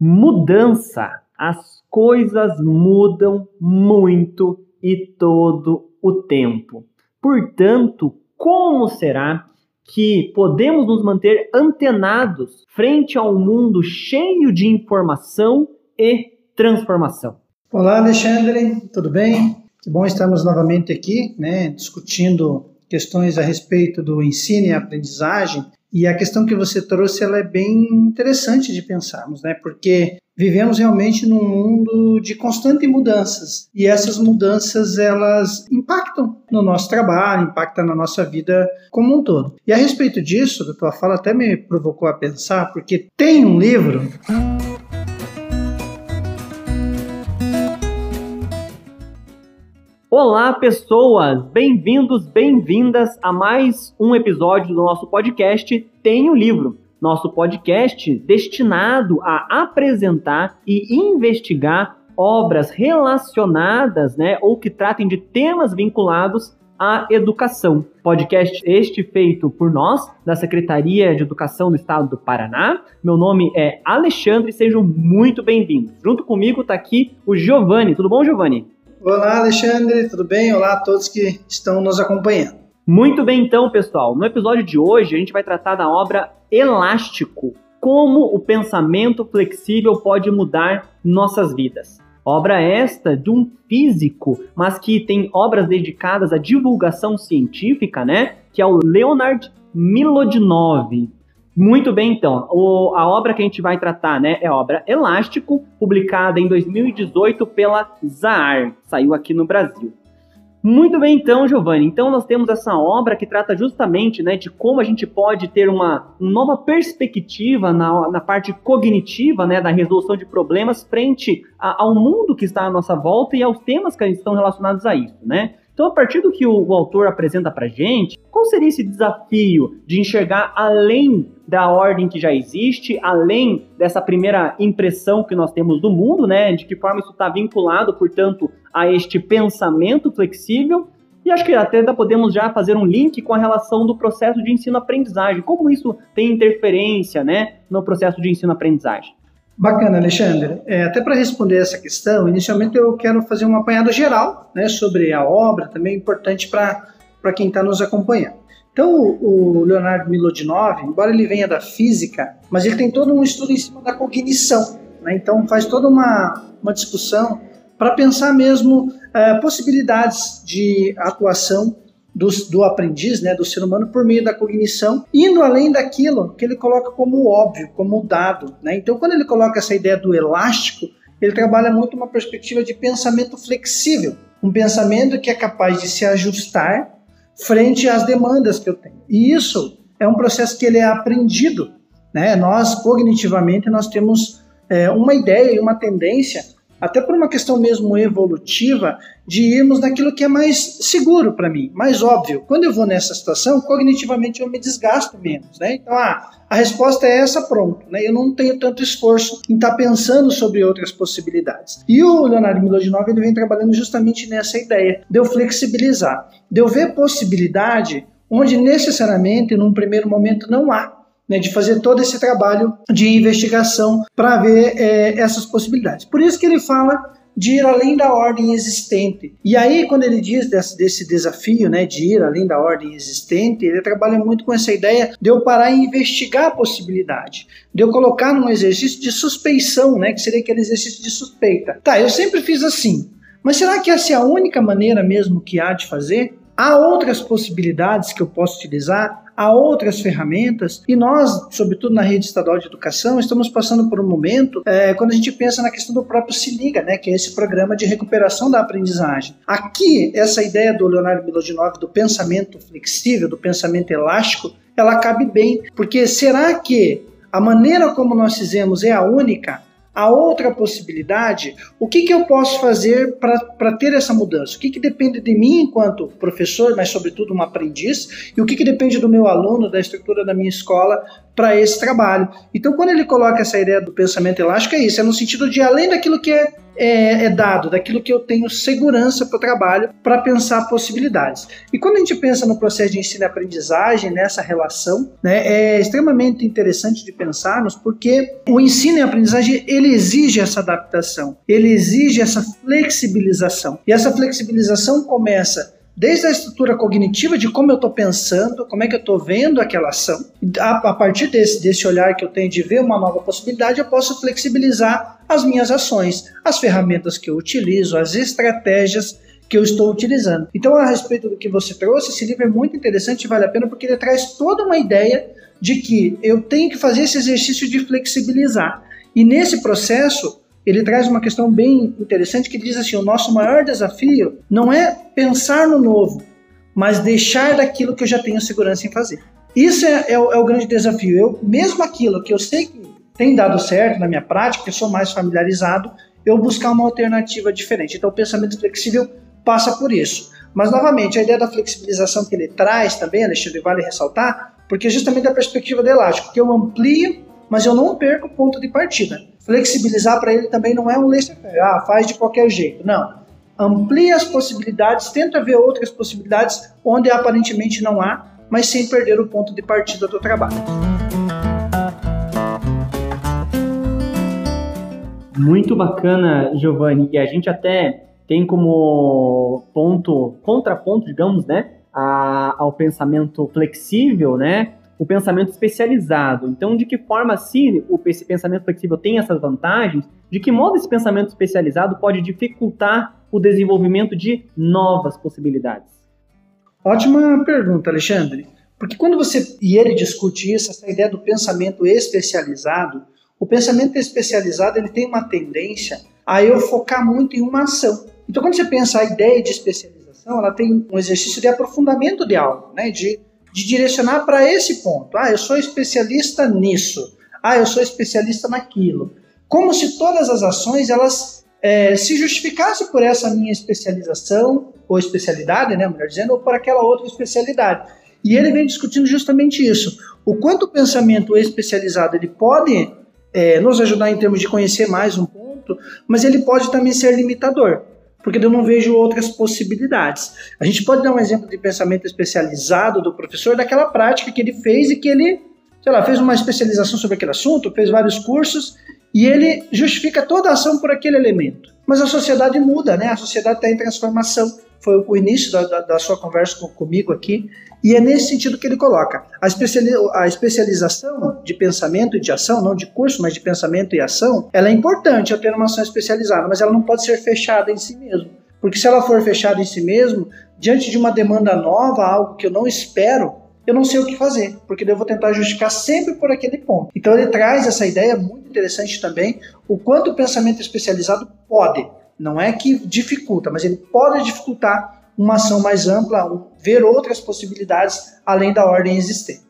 Mudança. As coisas mudam muito e todo o tempo. Portanto, como será que podemos nos manter antenados frente a um mundo cheio de informação e transformação? Olá, Alexandre, tudo bem? Que bom estarmos novamente aqui, né, discutindo questões a respeito do ensino e aprendizagem e a questão que você trouxe ela é bem interessante de pensarmos, né? Porque vivemos realmente num mundo de constantes mudanças e essas mudanças elas impactam no nosso trabalho, impactam na nossa vida como um todo. E a respeito disso, a tua fala até me provocou a pensar, porque tem um livro Olá, pessoas! Bem-vindos, bem-vindas a mais um episódio do nosso podcast Tem um Livro. Nosso podcast destinado a apresentar e investigar obras relacionadas, né, ou que tratem de temas vinculados à educação. Podcast este feito por nós, da Secretaria de Educação do Estado do Paraná. Meu nome é Alexandre, sejam muito bem-vindos. Junto comigo está aqui o Giovanni. Tudo bom, Giovanni? Olá, Alexandre, tudo bem? Olá a todos que estão nos acompanhando. Muito bem, então, pessoal. No episódio de hoje, a gente vai tratar da obra Elástico como o pensamento flexível pode mudar nossas vidas. Obra esta de um físico, mas que tem obras dedicadas à divulgação científica, né? Que é o Leonard Milodinov. Muito bem, então. O, a obra que a gente vai tratar né, é a obra Elástico, publicada em 2018 pela Zaar. Saiu aqui no Brasil. Muito bem, então, Giovanni. Então, nós temos essa obra que trata justamente né, de como a gente pode ter uma, uma nova perspectiva na, na parte cognitiva né, da resolução de problemas frente a, ao mundo que está à nossa volta e aos temas que estão relacionados a isso. Né? Então, a partir do que o, o autor apresenta para gente, qual seria esse desafio de enxergar além da ordem que já existe, além dessa primeira impressão que nós temos do mundo, né? De que forma isso está vinculado, portanto, a este pensamento flexível. E acho que até podemos já fazer um link com a relação do processo de ensino-aprendizagem. Como isso tem interferência, né, no processo de ensino-aprendizagem? Bacana, Alexandre. É, até para responder essa questão, inicialmente eu quero fazer um apanhado geral né, sobre a obra, também importante para quem está nos acompanhando. Então, o Leonardo Milodinov, embora ele venha da física, mas ele tem todo um estudo em cima da cognição. Né? Então, faz toda uma, uma discussão para pensar mesmo é, possibilidades de atuação do, do aprendiz, né, do ser humano, por meio da cognição, indo além daquilo que ele coloca como óbvio, como dado. Né? Então, quando ele coloca essa ideia do elástico, ele trabalha muito uma perspectiva de pensamento flexível, um pensamento que é capaz de se ajustar frente às demandas que eu tenho. E isso é um processo que ele é aprendido. Né? Nós, cognitivamente, nós temos é, uma ideia e uma tendência até por uma questão mesmo evolutiva, de irmos naquilo que é mais seguro para mim, mais óbvio. Quando eu vou nessa situação, cognitivamente eu me desgasto menos, né? Então, ah, a resposta é essa, pronto, né? Eu não tenho tanto esforço em estar tá pensando sobre outras possibilidades. E o Leonardo Milodinov, ele vem trabalhando justamente nessa ideia, de eu flexibilizar, de eu ver possibilidade onde necessariamente, num primeiro momento, não há né, de fazer todo esse trabalho de investigação para ver é, essas possibilidades. Por isso que ele fala de ir além da ordem existente. E aí, quando ele diz desse, desse, desafio né, de ir além da ordem existente, ele trabalha muito com essa ideia de eu parar e investigar a possibilidade, de eu colocar num exercício de suspeição, né, que seria aquele exercício de suspeita. Tá, eu sempre fiz assim, mas será que essa é a única maneira mesmo que há de fazer? Há outras possibilidades que eu posso utilizar? há outras ferramentas e nós, sobretudo na rede estadual de educação, estamos passando por um momento é, quando a gente pensa na questão do próprio Se Liga, né, que é esse programa de recuperação da aprendizagem. Aqui, essa ideia do Leonardo Milodinov do pensamento flexível, do pensamento elástico, ela cabe bem, porque será que a maneira como nós fizemos é a única? A outra possibilidade, o que, que eu posso fazer para ter essa mudança? O que, que depende de mim enquanto professor, mas sobretudo um aprendiz, e o que, que depende do meu aluno, da estrutura da minha escola para esse trabalho? Então, quando ele coloca essa ideia do pensamento elástico, é isso, é no sentido de além daquilo que é é, é, dado, daquilo que eu tenho segurança para o trabalho, para pensar possibilidades. E quando a gente pensa no processo de ensino e aprendizagem, nessa relação, né, é extremamente interessante de pensarmos, porque o ensino e aprendizagem ele exige essa adaptação, ele exige essa flexibilização. E essa flexibilização começa desde a estrutura cognitiva de como eu estou pensando, como é que eu estou vendo aquela ação. A, a, partir desse, desse olhar que eu tenho de ver uma nova possibilidade, eu posso flexibilizar as minhas ações, as ferramentas que eu utilizo, as estratégias que eu estou utilizando. Então, a respeito do que você trouxe, esse livro é muito interessante e vale a pena porque ele traz toda uma ideia de que eu tenho que fazer esse exercício de flexibilizar. E nesse processo, ele traz uma questão bem interessante que diz assim: o nosso maior desafio não é pensar no novo, mas deixar daquilo que eu já tenho segurança em fazer. Isso é, é, é o, grande desafio. Eu, mesmo aquilo que eu sei que tem dado certo na minha prática, que eu sou mais familiarizado, eu buscar uma alternativa diferente. Então, o pensamento flexível passa por isso. Mas, novamente, a ideia da flexibilização que ele traz também, Alexandre, vale ressaltar, porque é justamente da perspectiva do elástico, que eu amplio, mas eu não perco o ponto de partida flexibilizar para ele também não é um laissez-faire, ah, faz de qualquer jeito. Não. Amplia as possibilidades, tenta ver outras possibilidades onde aparentemente não há, mas sem perder o ponto de partida do trabalho. Muito bacana, Giovanni, e a gente até tem como ponto, contraponto, digamos, né, a, ao pensamento flexível, né, o pensamento especializado. Então, de que forma, se esse pensamento flexível tem essas vantagens, de que modo esse pensamento especializado pode dificultar o desenvolvimento de novas possibilidades? Ótima pergunta, Alexandre. Porque quando você e ele discute isso, essa ideia do pensamento especializado, o pensamento especializado ele tem uma tendência a eu focar muito em uma ação. Então, quando você pensa a ideia de especialização, ela tem um exercício de aprofundamento de algo, né? de de direcionar para esse ponto. Ah, eu sou especialista nisso. Ah, eu sou especialista naquilo. Como se todas as ações elas é, se justificassem por essa minha especialização ou especialidade, né, melhor dizendo, ou por aquela outra especialidade. E ele vem discutindo justamente isso. O quanto o pensamento especializado ele pode é, nos ajudar em termos de conhecer mais um ponto, mas ele pode também ser limitador porque eu não vejo outras possibilidades. A gente pode dar um exemplo de pensamento especializado do professor daquela prática que ele fez e que ele, sei lá, fez uma especialização sobre aquele assunto, fez vários cursos e ele justifica toda a ação por aquele elemento. Mas a sociedade muda, né? A sociedade está em transformação. Foi o início da, da, da sua conversa com, comigo aqui. E é nesse sentido que ele coloca. A, especiali a especialização de pensamento e de ação, não de curso, mas de pensamento e ação, ela é importante eu ter uma ação especializada, mas ela não pode ser fechada em si mesmo. Porque se ela for fechada em si mesmo, diante de uma demanda nova, algo que eu não espero, eu não sei o que fazer, porque eu vou tentar justificar sempre por aquele ponto. Então ele traz essa ideia muito interessante também, o quanto o pensamento especializado pode, não é que dificulta, mas ele pode dificultar uma ação mais ampla, ver outras possibilidades além da ordem existente.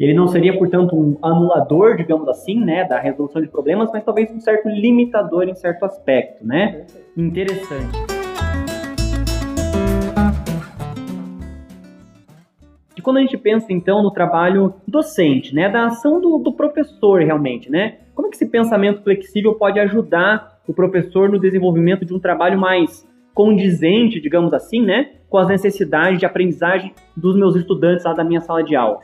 Ele não seria, portanto, um anulador, digamos assim, né, da resolução de problemas, mas talvez um certo limitador em certo aspecto, né? Interessante. E quando a gente pensa, então, no trabalho docente, né, da ação do, do professor, realmente, né? Como é que esse pensamento flexível pode ajudar o professor no desenvolvimento de um trabalho mais condizente, digamos assim, né, com as necessidades de aprendizagem dos meus estudantes lá da minha sala de aula?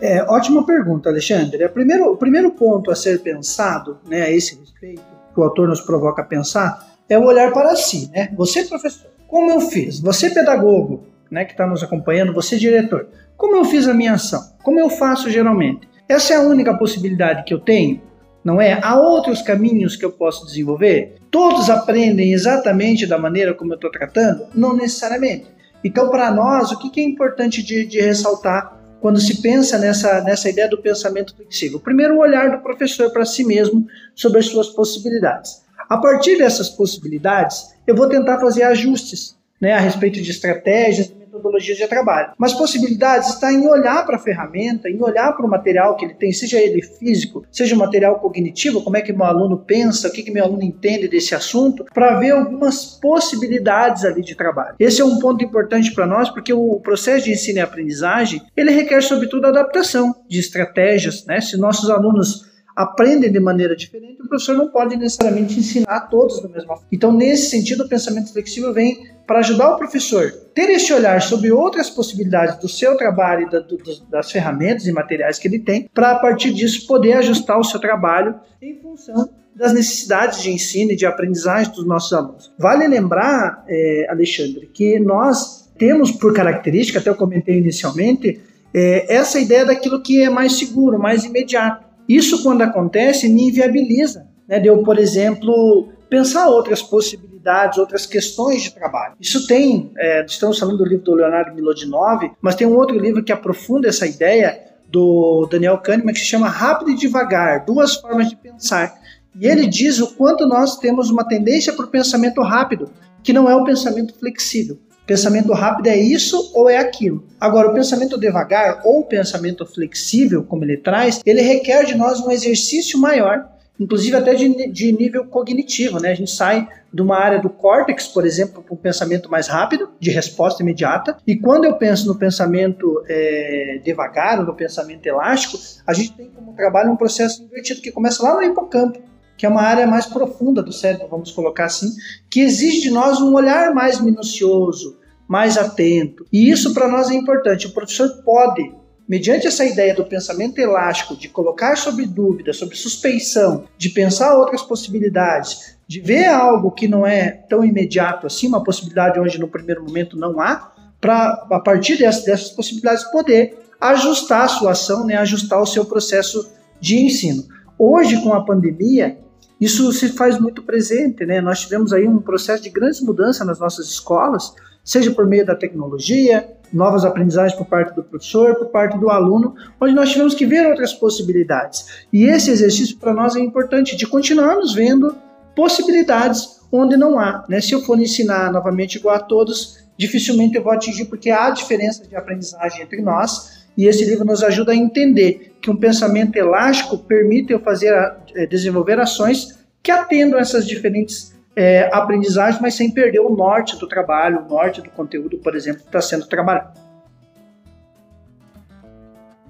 É, ótima pergunta, Alexandre. O primeiro, o primeiro ponto a ser pensado, né, a esse respeito, que o autor nos provoca a pensar, é o olhar para si, né? Você, professor, como eu fiz? Você, pedagogo, né, que está nos acompanhando, você, diretor, como eu fiz a minha ação? Como eu faço geralmente? Essa é a única possibilidade que eu tenho? Não é? Há outros caminhos que eu posso desenvolver? Todos aprendem exatamente da maneira como eu estou tratando? Não necessariamente. Então, para nós, o que é importante de, de, ressaltar quando se pensa nessa, nessa ideia do pensamento flexível? Primeiro, o olhar do professor para si mesmo sobre as suas possibilidades. A partir dessas possibilidades, eu vou tentar fazer ajustes né, a respeito de estratégias, metodologias de trabalho. Mas possibilidades está em olhar para a ferramenta, em olhar para o material que ele tem, seja ele físico, seja o material cognitivo, como é que meu aluno pensa, o que, que meu aluno entende desse assunto, para ver algumas possibilidades ali de trabalho. Esse é um ponto importante para nós, porque o processo de ensino e aprendizagem, ele requer sobretudo adaptação de estratégias, né? Se nossos alunos aprendem de maneira diferente, o professor não pode necessariamente ensinar todos da mesma forma. Então, nesse sentido, o pensamento flexível vem para ajudar o professor ter esse olhar sobre outras possibilidades do seu trabalho e da, do, das ferramentas e materiais que ele tem, para a partir disso poder ajustar o seu trabalho em função das necessidades de ensino e de aprendizagem dos nossos alunos. Vale lembrar, é, Alexandre, que nós temos por característica, até eu comentei inicialmente, é, essa ideia daquilo que é mais seguro, mais imediato. Isso, quando acontece, me inviabiliza. Né, de eu, por exemplo, pensar outras possibilidades, outras questões de trabalho. Isso tem, é, estamos falando do livro do Leonardo Milodinov, mas tem um outro livro que aprofunda essa ideia do Daniel Kahneman que se chama Rápido e Devagar, Duas Formas de Pensar. E ele diz o quanto nós temos uma tendência para o pensamento rápido, que não é o pensamento flexível. Pensamento rápido é isso ou é aquilo. Agora, o pensamento devagar ou pensamento flexível, como ele traz, ele requer de nós um exercício maior, inclusive até de, de nível cognitivo. Né? A gente sai de uma área do córtex, por exemplo, para um pensamento mais rápido, de resposta imediata. E quando eu penso no pensamento é, devagar, no pensamento elástico, a gente tem como trabalho um processo invertido que começa lá no hipocampo que é uma área mais profunda do cérebro, vamos colocar assim, que exige de nós um olhar mais minucioso, mais atento. E isso para nós é importante. O professor pode, mediante essa ideia do pensamento elástico, de colocar sobre dúvida, sobre suspeição, de pensar outras possibilidades, de ver algo que não é tão imediato assim, uma possibilidade onde no primeiro momento não há, para a partir dessas, dessas possibilidades poder ajustar a sua ação, né, ajustar o seu processo de ensino. Hoje, com a pandemia, isso se faz muito presente, né? Nós tivemos aí um processo de grandes mudanças nas nossas escolas, seja por meio da tecnologia, novas aprendizagens por parte do professor, por parte do aluno, onde nós tivemos que ver outras possibilidades. E esse exercício para nós é importante, de continuarmos vendo possibilidades onde não há. Né? Se eu for ensinar novamente igual a todos, dificilmente eu vou atingir, porque há diferenças de aprendizagem entre nós, e esse livro nos ajuda a entender que um pensamento elástico permite eu fazer, eh, desenvolver ações que atendam essas diferentes é, aprendizagem, mas sem perder o norte do trabalho, o norte do conteúdo, por exemplo, que está sendo trabalhado.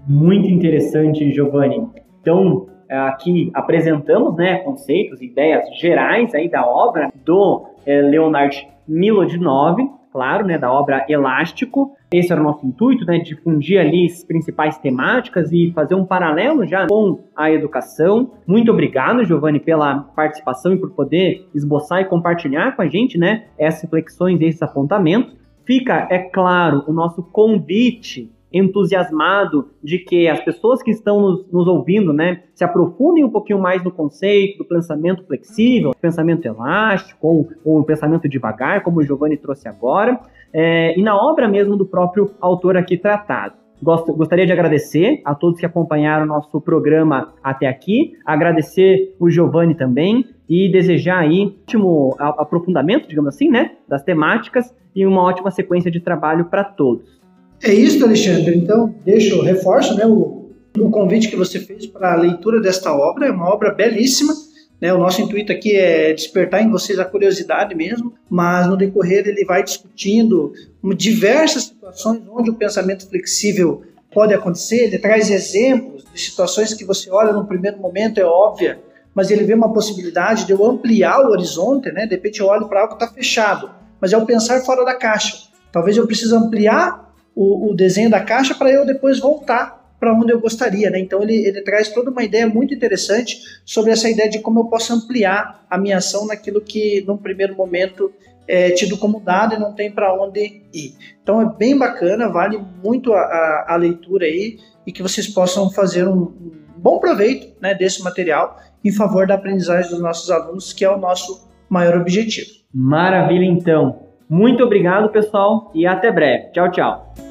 Muito interessante, Giovanni. Então, aqui apresentamos né, conceitos, ideias gerais aí da obra do é, Leonard Milodinov, claro, né, da obra Elástico. Esse era o nosso intuito, né, difundir ali as principais temáticas e fazer um paralelo já com a educação. Muito obrigado, Giovanni, pela participação e por poder esboçar e compartilhar com a gente, né, essas reflexões esses apontamentos. Fica, é claro, o nosso convite entusiasmado de que as pessoas que estão nos, nos, ouvindo, né, se aprofundem um pouquinho mais no conceito do pensamento flexível, pensamento elástico ou, ou pensamento devagar, como o Giovanni trouxe agora, é, e na obra mesmo do próprio autor aqui tratado. Gosto, gostaria de agradecer a todos que acompanharam nosso programa até aqui, agradecer o Giovanni também e desejar aí um ótimo aprofundamento, digamos assim, né, das temáticas e uma ótima sequência de trabalho para todos. É isso, Alexandre. Então, deixo, reforço né, o, o convite que você fez para a leitura desta obra. É uma obra belíssima. Né? O nosso intuito aqui é despertar em vocês a curiosidade mesmo, mas no decorrer ele vai discutindo diversas situações onde o pensamento flexível pode acontecer. Ele traz exemplos de situações que você olha no primeiro momento, é óbvia, mas ele vê uma possibilidade de eu ampliar o horizonte, né? De repente eu olho para algo que está fechado, mas é o pensar fora da caixa. Talvez eu precise ampliar o, o desenho da caixa para eu depois voltar para onde eu gostaria, né? Então ele, ele traz toda uma ideia muito interessante sobre essa ideia de como eu posso ampliar a minha ação naquilo que num primeiro momento é tido como dado e não tem para onde ir. Então é bem bacana, vale muito a, a, a, leitura aí e que vocês possam fazer um, um bom proveito né, desse material em favor da aprendizagem dos nossos alunos, que é o nosso maior objetivo. Maravilha, então. Muito obrigado, pessoal, e até breve. Tchau, tchau.